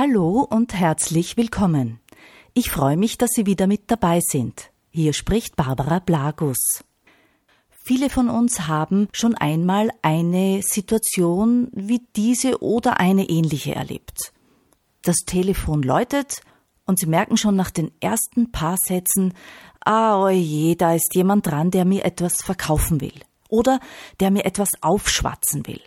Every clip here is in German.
Hallo und herzlich willkommen. Ich freue mich, dass Sie wieder mit dabei sind. Hier spricht Barbara Blagus. Viele von uns haben schon einmal eine Situation wie diese oder eine ähnliche erlebt. Das Telefon läutet und Sie merken schon nach den ersten paar Sätzen, ah, oje, da ist jemand dran, der mir etwas verkaufen will oder der mir etwas aufschwatzen will.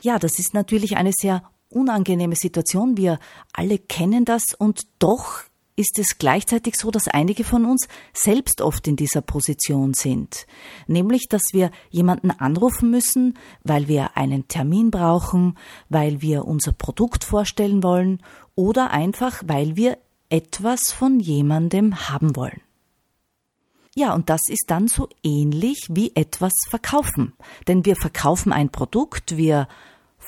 Ja, das ist natürlich eine sehr unangenehme Situation. Wir alle kennen das und doch ist es gleichzeitig so, dass einige von uns selbst oft in dieser Position sind. Nämlich, dass wir jemanden anrufen müssen, weil wir einen Termin brauchen, weil wir unser Produkt vorstellen wollen oder einfach, weil wir etwas von jemandem haben wollen. Ja, und das ist dann so ähnlich wie etwas verkaufen. Denn wir verkaufen ein Produkt, wir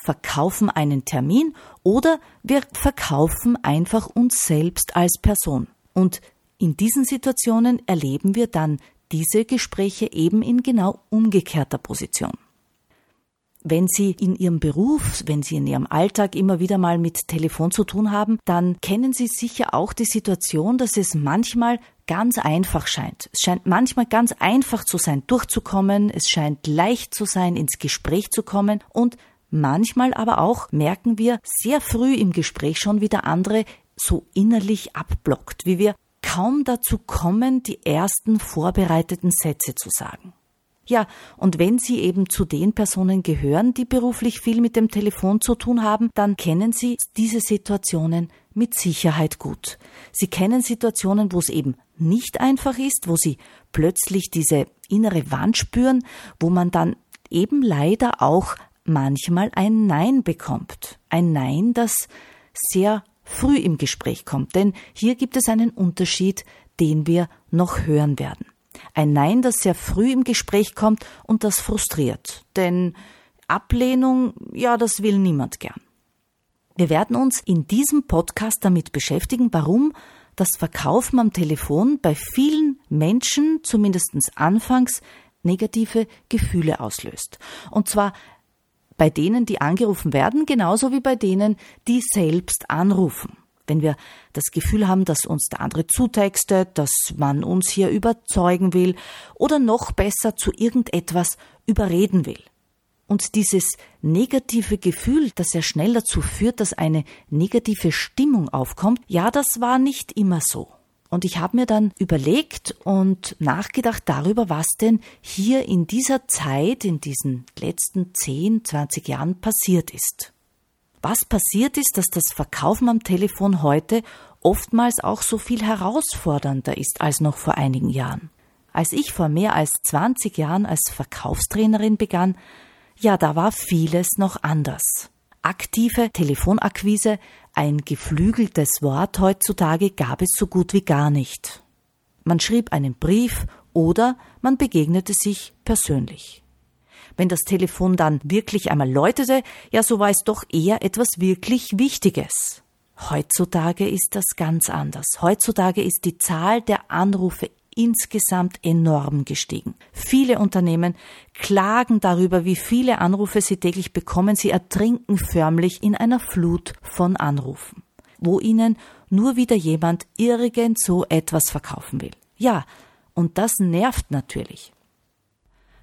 verkaufen einen Termin oder wir verkaufen einfach uns selbst als Person. Und in diesen Situationen erleben wir dann diese Gespräche eben in genau umgekehrter Position. Wenn Sie in Ihrem Beruf, wenn Sie in Ihrem Alltag immer wieder mal mit Telefon zu tun haben, dann kennen Sie sicher auch die Situation, dass es manchmal ganz einfach scheint. Es scheint manchmal ganz einfach zu sein, durchzukommen, es scheint leicht zu sein, ins Gespräch zu kommen und Manchmal aber auch merken wir sehr früh im Gespräch schon, wie der andere so innerlich abblockt, wie wir kaum dazu kommen, die ersten vorbereiteten Sätze zu sagen. Ja, und wenn Sie eben zu den Personen gehören, die beruflich viel mit dem Telefon zu tun haben, dann kennen Sie diese Situationen mit Sicherheit gut. Sie kennen Situationen, wo es eben nicht einfach ist, wo Sie plötzlich diese innere Wand spüren, wo man dann eben leider auch manchmal ein Nein bekommt. Ein Nein, das sehr früh im Gespräch kommt, denn hier gibt es einen Unterschied, den wir noch hören werden. Ein Nein, das sehr früh im Gespräch kommt und das frustriert, denn Ablehnung, ja, das will niemand gern. Wir werden uns in diesem Podcast damit beschäftigen, warum das Verkaufen am Telefon bei vielen Menschen, zumindest anfangs, negative Gefühle auslöst. Und zwar bei denen, die angerufen werden, genauso wie bei denen, die selbst anrufen. Wenn wir das Gefühl haben, dass uns der andere zutextet, dass man uns hier überzeugen will oder noch besser zu irgendetwas überreden will. Und dieses negative Gefühl, das sehr schnell dazu führt, dass eine negative Stimmung aufkommt, ja, das war nicht immer so. Und ich habe mir dann überlegt und nachgedacht darüber, was denn hier in dieser Zeit, in diesen letzten 10, 20 Jahren passiert ist. Was passiert ist, dass das Verkaufen am Telefon heute oftmals auch so viel herausfordernder ist als noch vor einigen Jahren. Als ich vor mehr als 20 Jahren als Verkaufstrainerin begann, ja, da war vieles noch anders. Aktive Telefonakquise ein geflügeltes Wort heutzutage gab es so gut wie gar nicht. Man schrieb einen Brief oder man begegnete sich persönlich. Wenn das Telefon dann wirklich einmal läutete, ja, so war es doch eher etwas wirklich Wichtiges. Heutzutage ist das ganz anders. Heutzutage ist die Zahl der Anrufe insgesamt enorm gestiegen. Viele Unternehmen klagen darüber, wie viele Anrufe sie täglich bekommen. Sie ertrinken förmlich in einer Flut von Anrufen, wo ihnen nur wieder jemand irgend so etwas verkaufen will. Ja, und das nervt natürlich.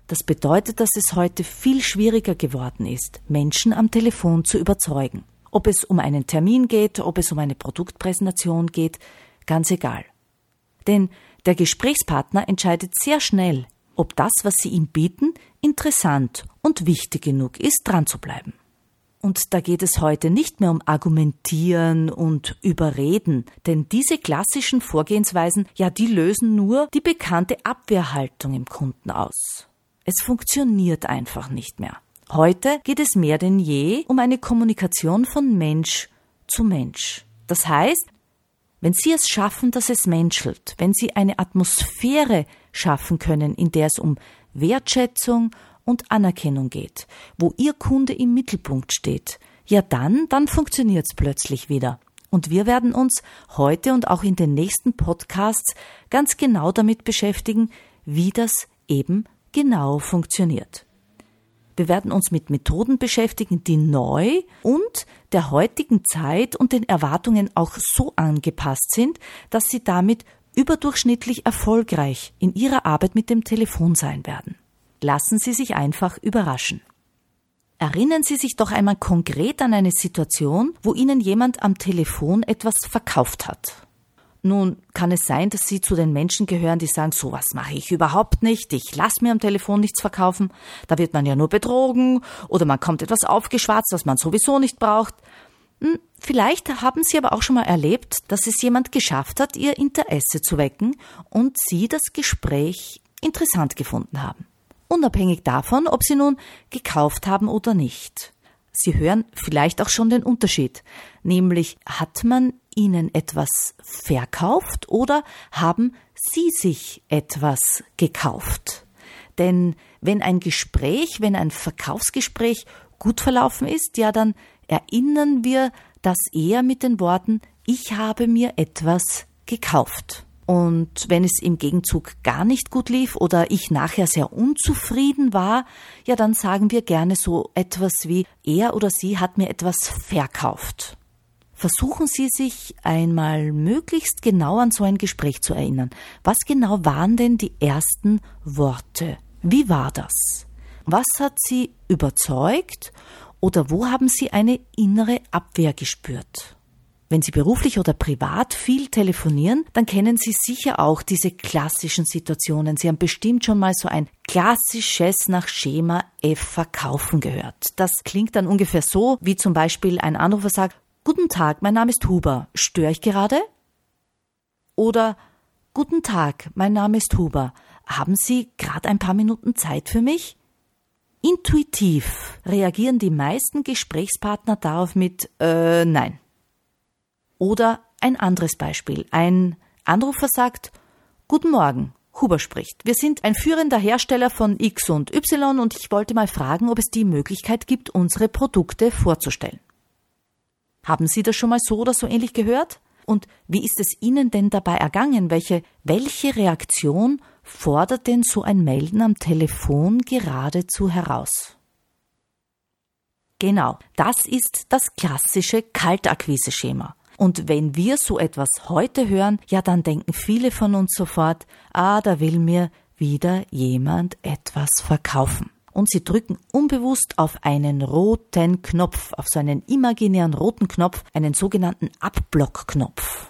Das bedeutet, dass es heute viel schwieriger geworden ist, Menschen am Telefon zu überzeugen. Ob es um einen Termin geht, ob es um eine Produktpräsentation geht, ganz egal. Denn der Gesprächspartner entscheidet sehr schnell, ob das, was Sie ihm bieten, interessant und wichtig genug ist, dran zu bleiben. Und da geht es heute nicht mehr um Argumentieren und Überreden, denn diese klassischen Vorgehensweisen, ja, die lösen nur die bekannte Abwehrhaltung im Kunden aus. Es funktioniert einfach nicht mehr. Heute geht es mehr denn je um eine Kommunikation von Mensch zu Mensch. Das heißt, wenn Sie es schaffen, dass es menschelt, wenn Sie eine Atmosphäre schaffen können, in der es um Wertschätzung und Anerkennung geht, wo Ihr Kunde im Mittelpunkt steht, ja dann, dann funktioniert es plötzlich wieder. Und wir werden uns heute und auch in den nächsten Podcasts ganz genau damit beschäftigen, wie das eben genau funktioniert. Wir werden uns mit Methoden beschäftigen, die neu und der heutigen Zeit und den Erwartungen auch so angepasst sind, dass sie damit überdurchschnittlich erfolgreich in ihrer Arbeit mit dem Telefon sein werden. Lassen Sie sich einfach überraschen. Erinnern Sie sich doch einmal konkret an eine Situation, wo Ihnen jemand am Telefon etwas verkauft hat. Nun kann es sein, dass Sie zu den Menschen gehören, die sagen, sowas mache ich überhaupt nicht, ich lasse mir am Telefon nichts verkaufen, da wird man ja nur betrogen oder man kommt etwas aufgeschwatzt, was man sowieso nicht braucht. Hm, vielleicht haben Sie aber auch schon mal erlebt, dass es jemand geschafft hat, Ihr Interesse zu wecken und Sie das Gespräch interessant gefunden haben. Unabhängig davon, ob Sie nun gekauft haben oder nicht. Sie hören vielleicht auch schon den Unterschied, nämlich hat man Ihnen etwas verkauft oder haben Sie sich etwas gekauft? Denn wenn ein Gespräch, wenn ein Verkaufsgespräch gut verlaufen ist, ja, dann erinnern wir das eher mit den Worten Ich habe mir etwas gekauft. Und wenn es im Gegenzug gar nicht gut lief oder ich nachher sehr unzufrieden war, ja, dann sagen wir gerne so etwas wie er oder sie hat mir etwas verkauft. Versuchen Sie sich einmal möglichst genau an so ein Gespräch zu erinnern. Was genau waren denn die ersten Worte? Wie war das? Was hat Sie überzeugt oder wo haben Sie eine innere Abwehr gespürt? Wenn Sie beruflich oder privat viel telefonieren, dann kennen Sie sicher auch diese klassischen Situationen. Sie haben bestimmt schon mal so ein klassisches nach Schema F verkaufen gehört. Das klingt dann ungefähr so, wie zum Beispiel ein Anrufer sagt, Guten Tag, mein Name ist Huber. Störe ich gerade? Oder Guten Tag, mein Name ist Huber. Haben Sie gerade ein paar Minuten Zeit für mich? Intuitiv reagieren die meisten Gesprächspartner darauf mit äh, Nein. Oder ein anderes Beispiel. Ein Anrufer sagt, Guten Morgen, Huber spricht. Wir sind ein führender Hersteller von X und Y und ich wollte mal fragen, ob es die Möglichkeit gibt, unsere Produkte vorzustellen. Haben Sie das schon mal so oder so ähnlich gehört? Und wie ist es Ihnen denn dabei ergangen? Welche, welche Reaktion fordert denn so ein Melden am Telefon geradezu heraus? Genau, das ist das klassische Kaltakquise-Schema. Und wenn wir so etwas heute hören, ja, dann denken viele von uns sofort, ah, da will mir wieder jemand etwas verkaufen. Und sie drücken unbewusst auf einen roten Knopf, auf so einen imaginären roten Knopf, einen sogenannten Abblock-Knopf.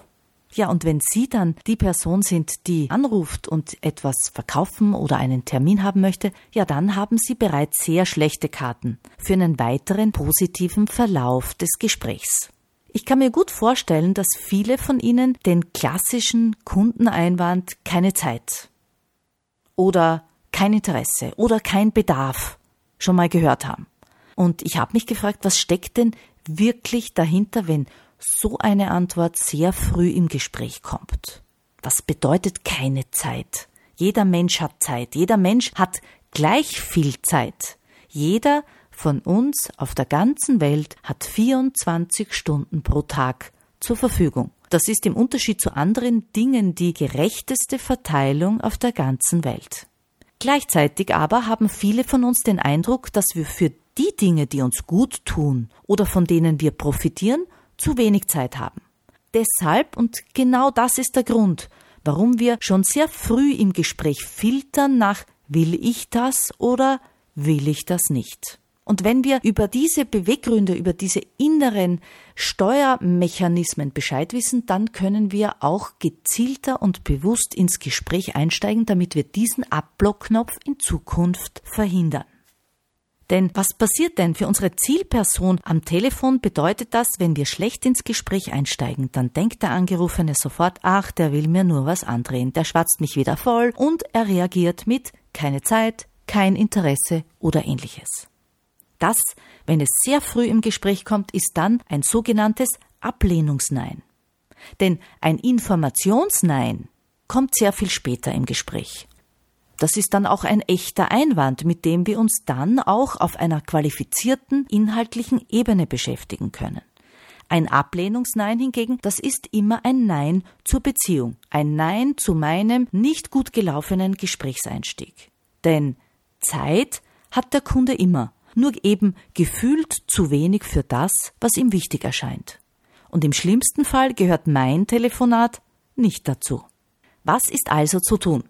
Ja, und wenn Sie dann die Person sind, die anruft und etwas verkaufen oder einen Termin haben möchte, ja, dann haben Sie bereits sehr schlechte Karten für einen weiteren positiven Verlauf des Gesprächs. Ich kann mir gut vorstellen, dass viele von Ihnen den klassischen Kundeneinwand keine Zeit oder kein Interesse oder kein Bedarf schon mal gehört haben. Und ich habe mich gefragt, was steckt denn wirklich dahinter, wenn so eine Antwort sehr früh im Gespräch kommt? Was bedeutet keine Zeit? Jeder Mensch hat Zeit, jeder Mensch hat gleich viel Zeit. Jeder von uns auf der ganzen Welt hat 24 Stunden pro Tag zur Verfügung. Das ist im Unterschied zu anderen Dingen die gerechteste Verteilung auf der ganzen Welt. Gleichzeitig aber haben viele von uns den Eindruck, dass wir für die Dinge, die uns gut tun oder von denen wir profitieren, zu wenig Zeit haben. Deshalb, und genau das ist der Grund, warum wir schon sehr früh im Gespräch filtern nach will ich das oder will ich das nicht. Und wenn wir über diese Beweggründe, über diese inneren Steuermechanismen Bescheid wissen, dann können wir auch gezielter und bewusst ins Gespräch einsteigen, damit wir diesen Abblockknopf in Zukunft verhindern. Denn was passiert denn für unsere Zielperson am Telefon bedeutet das, wenn wir schlecht ins Gespräch einsteigen, dann denkt der Angerufene sofort, ach, der will mir nur was andrehen, der schwatzt mich wieder voll und er reagiert mit keine Zeit, kein Interesse oder ähnliches. Das, wenn es sehr früh im Gespräch kommt, ist dann ein sogenanntes Ablehnungsnein. Denn ein Informationsnein kommt sehr viel später im Gespräch. Das ist dann auch ein echter Einwand, mit dem wir uns dann auch auf einer qualifizierten inhaltlichen Ebene beschäftigen können. Ein Ablehnungsnein hingegen, das ist immer ein Nein zur Beziehung, ein Nein zu meinem nicht gut gelaufenen Gesprächseinstieg. Denn Zeit hat der Kunde immer, nur eben gefühlt zu wenig für das, was ihm wichtig erscheint. Und im schlimmsten Fall gehört mein Telefonat nicht dazu. Was ist also zu tun?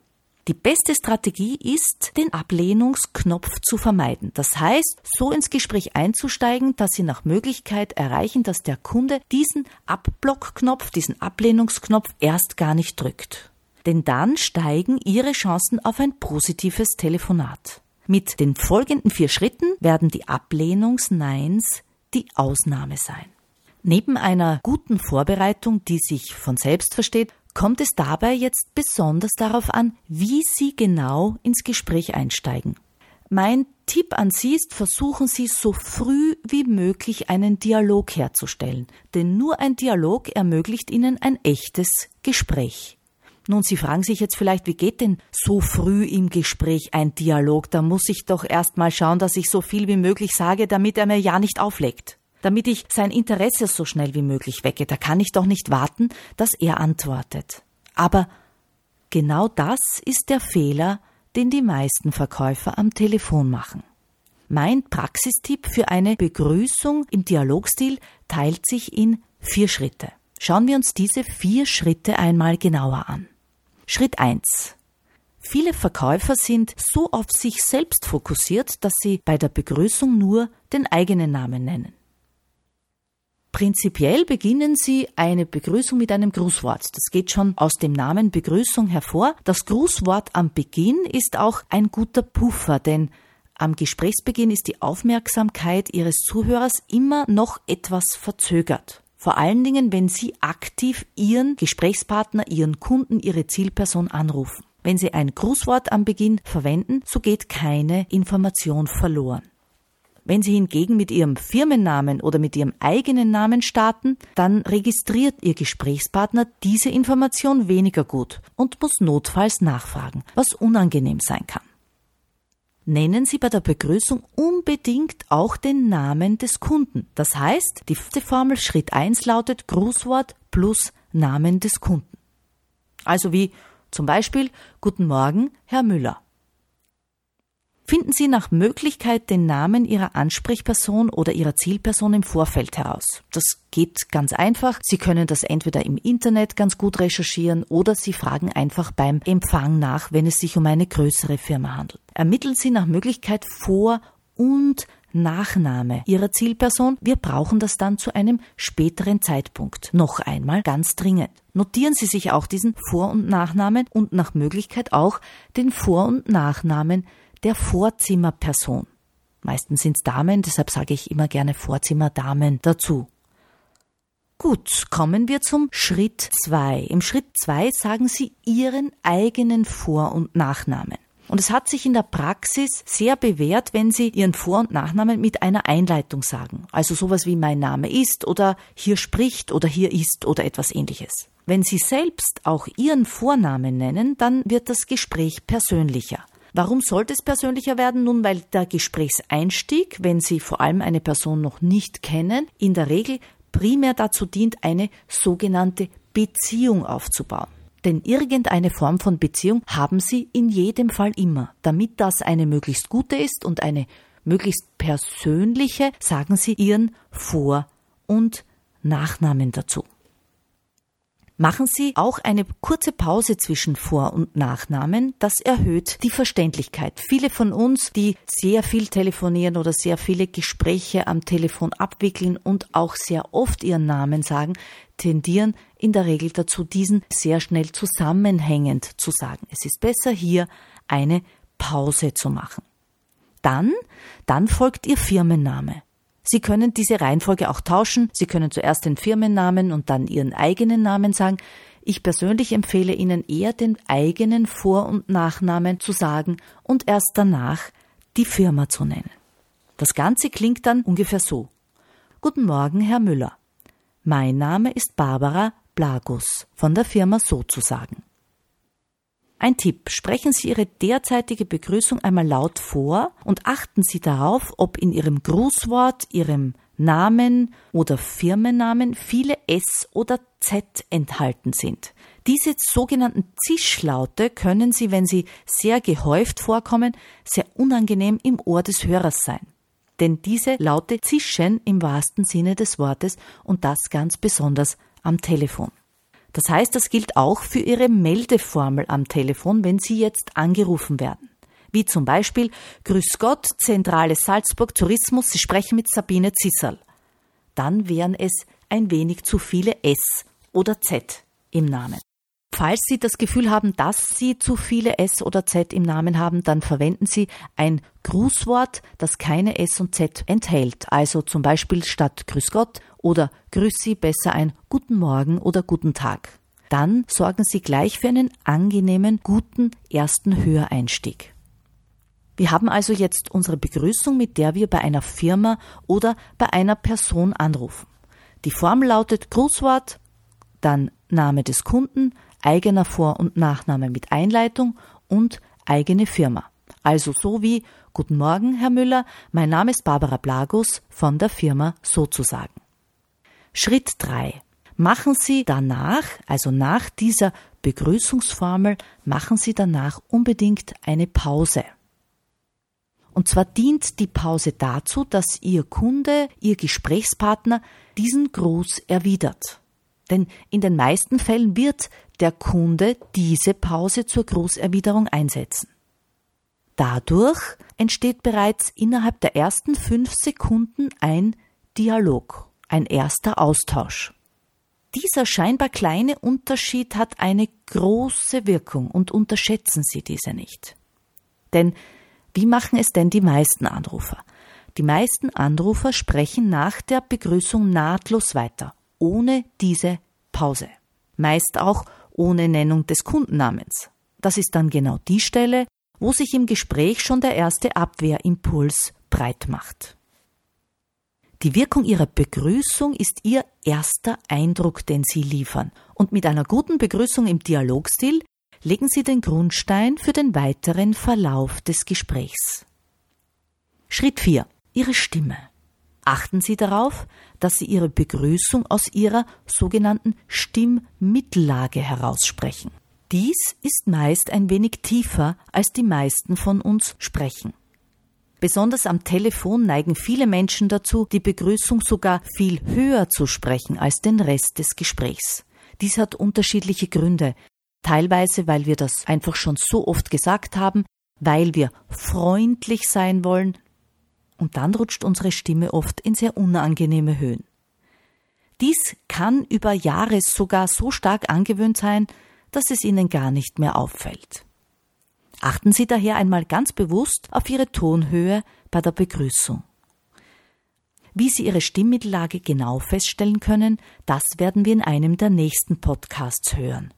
Die beste Strategie ist, den Ablehnungsknopf zu vermeiden. Das heißt, so ins Gespräch einzusteigen, dass Sie nach Möglichkeit erreichen, dass der Kunde diesen Abblockknopf, diesen Ablehnungsknopf erst gar nicht drückt. Denn dann steigen Ihre Chancen auf ein positives Telefonat. Mit den folgenden vier Schritten werden die Ablehnungsneins die Ausnahme sein. Neben einer guten Vorbereitung, die sich von selbst versteht, kommt es dabei jetzt besonders darauf an, wie Sie genau ins Gespräch einsteigen. Mein Tipp an Sie ist, versuchen Sie so früh wie möglich einen Dialog herzustellen, denn nur ein Dialog ermöglicht Ihnen ein echtes Gespräch. Nun, Sie fragen sich jetzt vielleicht, wie geht denn so früh im Gespräch ein Dialog? Da muss ich doch erst mal schauen, dass ich so viel wie möglich sage, damit er mir ja nicht auflegt damit ich sein Interesse so schnell wie möglich wecke. Da kann ich doch nicht warten, dass er antwortet. Aber genau das ist der Fehler, den die meisten Verkäufer am Telefon machen. Mein Praxistipp für eine Begrüßung im Dialogstil teilt sich in vier Schritte. Schauen wir uns diese vier Schritte einmal genauer an. Schritt eins: Viele Verkäufer sind so auf sich selbst fokussiert, dass sie bei der Begrüßung nur den eigenen Namen nennen. Prinzipiell beginnen Sie eine Begrüßung mit einem Grußwort. Das geht schon aus dem Namen Begrüßung hervor. Das Grußwort am Beginn ist auch ein guter Puffer, denn am Gesprächsbeginn ist die Aufmerksamkeit Ihres Zuhörers immer noch etwas verzögert. Vor allen Dingen, wenn Sie aktiv Ihren Gesprächspartner, Ihren Kunden, Ihre Zielperson anrufen. Wenn Sie ein Grußwort am Beginn verwenden, so geht keine Information verloren. Wenn Sie hingegen mit Ihrem Firmennamen oder mit Ihrem eigenen Namen starten, dann registriert Ihr Gesprächspartner diese Information weniger gut und muss notfalls nachfragen, was unangenehm sein kann. Nennen Sie bei der Begrüßung unbedingt auch den Namen des Kunden. Das heißt, die Formel Schritt 1 lautet Grußwort plus Namen des Kunden. Also wie zum Beispiel Guten Morgen, Herr Müller. Finden Sie nach Möglichkeit den Namen Ihrer Ansprechperson oder Ihrer Zielperson im Vorfeld heraus. Das geht ganz einfach. Sie können das entweder im Internet ganz gut recherchieren oder Sie fragen einfach beim Empfang nach, wenn es sich um eine größere Firma handelt. Ermitteln Sie nach Möglichkeit Vor- und Nachname Ihrer Zielperson. Wir brauchen das dann zu einem späteren Zeitpunkt. Noch einmal ganz dringend. Notieren Sie sich auch diesen Vor- und Nachnamen und nach Möglichkeit auch den Vor- und Nachnamen der Vorzimmerperson. Meistens sind es Damen, deshalb sage ich immer gerne Vorzimmerdamen dazu. Gut, kommen wir zum Schritt zwei. Im Schritt zwei sagen Sie Ihren eigenen Vor- und Nachnamen. Und es hat sich in der Praxis sehr bewährt, wenn Sie Ihren Vor- und Nachnamen mit einer Einleitung sagen. Also sowas wie mein Name ist oder hier spricht oder hier ist oder etwas ähnliches. Wenn Sie selbst auch Ihren Vornamen nennen, dann wird das Gespräch persönlicher. Warum sollte es persönlicher werden? Nun, weil der Gesprächseinstieg, wenn Sie vor allem eine Person noch nicht kennen, in der Regel primär dazu dient, eine sogenannte Beziehung aufzubauen. Denn irgendeine Form von Beziehung haben Sie in jedem Fall immer. Damit das eine möglichst gute ist und eine möglichst persönliche, sagen Sie Ihren Vor- und Nachnamen dazu. Machen Sie auch eine kurze Pause zwischen Vor- und Nachnamen. Das erhöht die Verständlichkeit. Viele von uns, die sehr viel telefonieren oder sehr viele Gespräche am Telefon abwickeln und auch sehr oft ihren Namen sagen, tendieren in der Regel dazu, diesen sehr schnell zusammenhängend zu sagen. Es ist besser hier eine Pause zu machen. Dann, dann folgt Ihr Firmenname. Sie können diese Reihenfolge auch tauschen. Sie können zuerst den Firmennamen und dann Ihren eigenen Namen sagen. Ich persönlich empfehle Ihnen eher den eigenen Vor- und Nachnamen zu sagen und erst danach die Firma zu nennen. Das Ganze klingt dann ungefähr so. Guten Morgen, Herr Müller. Mein Name ist Barbara Blagus von der Firma sozusagen. Ein Tipp. Sprechen Sie Ihre derzeitige Begrüßung einmal laut vor und achten Sie darauf, ob in Ihrem Grußwort, Ihrem Namen oder Firmennamen viele S oder Z enthalten sind. Diese sogenannten Zischlaute können Sie, wenn sie sehr gehäuft vorkommen, sehr unangenehm im Ohr des Hörers sein. Denn diese Laute zischen im wahrsten Sinne des Wortes und das ganz besonders am Telefon. Das heißt, das gilt auch für Ihre Meldeformel am Telefon, wenn Sie jetzt angerufen werden. Wie zum Beispiel Grüß Gott, Zentrale Salzburg Tourismus, Sie sprechen mit Sabine Zisserl. Dann wären es ein wenig zu viele S oder Z im Namen. Falls Sie das Gefühl haben, dass Sie zu viele S oder Z im Namen haben, dann verwenden Sie ein Grußwort, das keine S und Z enthält. Also zum Beispiel statt Grüß Gott oder Grüß Sie besser ein Guten Morgen oder Guten Tag. Dann sorgen Sie gleich für einen angenehmen, guten ersten Höreinstieg. Wir haben also jetzt unsere Begrüßung, mit der wir bei einer Firma oder bei einer Person anrufen. Die Form lautet Grußwort, dann Name des Kunden, eigener Vor- und Nachname mit Einleitung und eigene Firma. Also so wie Guten Morgen, Herr Müller, mein Name ist Barbara Blagus von der Firma sozusagen. Schritt 3. Machen Sie danach, also nach dieser Begrüßungsformel, machen Sie danach unbedingt eine Pause. Und zwar dient die Pause dazu, dass Ihr Kunde, Ihr Gesprächspartner diesen Gruß erwidert. Denn in den meisten Fällen wird der Kunde diese Pause zur Grußerwiderung einsetzen. Dadurch entsteht bereits innerhalb der ersten fünf Sekunden ein Dialog, ein erster Austausch. Dieser scheinbar kleine Unterschied hat eine große Wirkung und unterschätzen Sie diese nicht. Denn wie machen es denn die meisten Anrufer? Die meisten Anrufer sprechen nach der Begrüßung nahtlos weiter, ohne diese Pause. Meist auch ohne Nennung des Kundennamens. Das ist dann genau die Stelle, wo sich im Gespräch schon der erste Abwehrimpuls breit macht. Die Wirkung ihrer Begrüßung ist ihr erster Eindruck, den sie liefern, und mit einer guten Begrüßung im Dialogstil legen sie den Grundstein für den weiteren Verlauf des Gesprächs. Schritt 4. Ihre Stimme. Achten Sie darauf, dass Sie Ihre Begrüßung aus Ihrer sogenannten Stimmmittellage heraussprechen. Dies ist meist ein wenig tiefer, als die meisten von uns sprechen. Besonders am Telefon neigen viele Menschen dazu, die Begrüßung sogar viel höher zu sprechen als den Rest des Gesprächs. Dies hat unterschiedliche Gründe. Teilweise, weil wir das einfach schon so oft gesagt haben, weil wir freundlich sein wollen, und dann rutscht unsere Stimme oft in sehr unangenehme Höhen. Dies kann über Jahre sogar so stark angewöhnt sein, dass es Ihnen gar nicht mehr auffällt. Achten Sie daher einmal ganz bewusst auf Ihre Tonhöhe bei der Begrüßung. Wie Sie Ihre Stimmmittellage genau feststellen können, das werden wir in einem der nächsten Podcasts hören.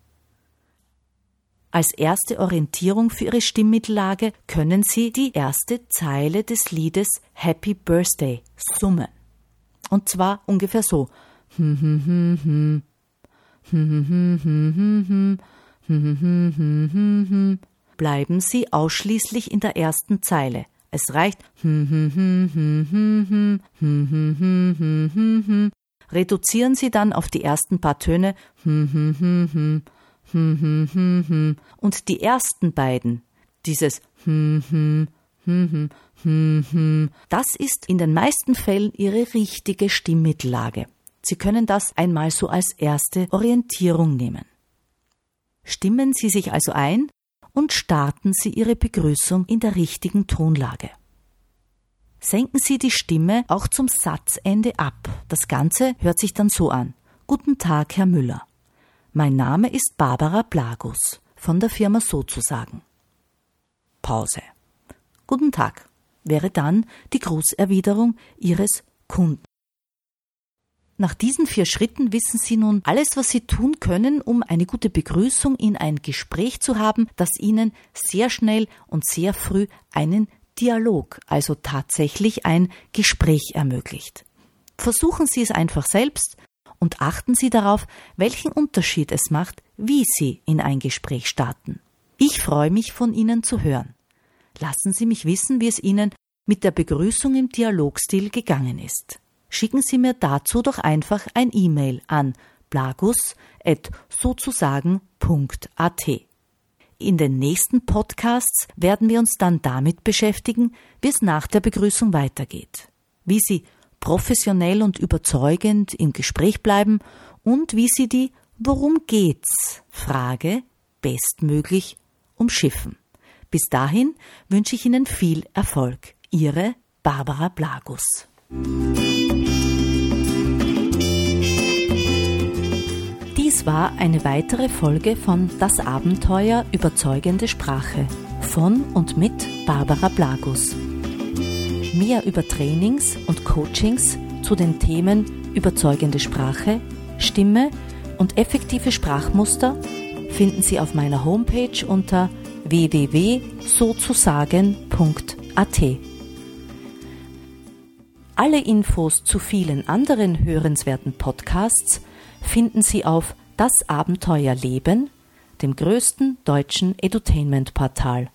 Als erste Orientierung für Ihre Stimmmittellage können Sie die erste Zeile des Liedes Happy Birthday summen. Und zwar ungefähr so. Bleiben Sie ausschließlich in der ersten Zeile. Es reicht. Reduzieren Sie dann auf die ersten paar Töne hm, hm, hm, hm. Und die ersten beiden, dieses hm, hm, hm, hm, hm, hm, das ist in den meisten Fällen Ihre richtige Stimmmittellage. Sie können das einmal so als erste Orientierung nehmen. Stimmen Sie sich also ein und starten Sie Ihre Begrüßung in der richtigen Tonlage. Senken Sie die Stimme auch zum Satzende ab. Das Ganze hört sich dann so an. Guten Tag, Herr Müller. Mein Name ist Barbara Blagus von der Firma sozusagen. Pause. Guten Tag wäre dann die Grußerwiderung Ihres Kunden. Nach diesen vier Schritten wissen Sie nun alles, was Sie tun können, um eine gute Begrüßung in ein Gespräch zu haben, das Ihnen sehr schnell und sehr früh einen Dialog, also tatsächlich ein Gespräch ermöglicht. Versuchen Sie es einfach selbst und achten Sie darauf, welchen Unterschied es macht, wie Sie in ein Gespräch starten. Ich freue mich, von Ihnen zu hören. Lassen Sie mich wissen, wie es Ihnen mit der Begrüßung im Dialogstil gegangen ist. Schicken Sie mir dazu doch einfach ein E-Mail an blagus.sozusagen.at. In den nächsten Podcasts werden wir uns dann damit beschäftigen, wie es nach der Begrüßung weitergeht, wie Sie professionell und überzeugend im Gespräch bleiben und wie Sie die Worum geht's? Frage bestmöglich umschiffen. Bis dahin wünsche ich Ihnen viel Erfolg. Ihre Barbara Blagus. War eine weitere Folge von Das Abenteuer Überzeugende Sprache von und mit Barbara Blagus. Mehr über Trainings und Coachings zu den Themen überzeugende Sprache, Stimme und effektive Sprachmuster finden Sie auf meiner Homepage unter www.sozusagen.at. Alle Infos zu vielen anderen hörenswerten Podcasts finden Sie auf Das Abenteuer Leben, dem größten deutschen Edutainment-Portal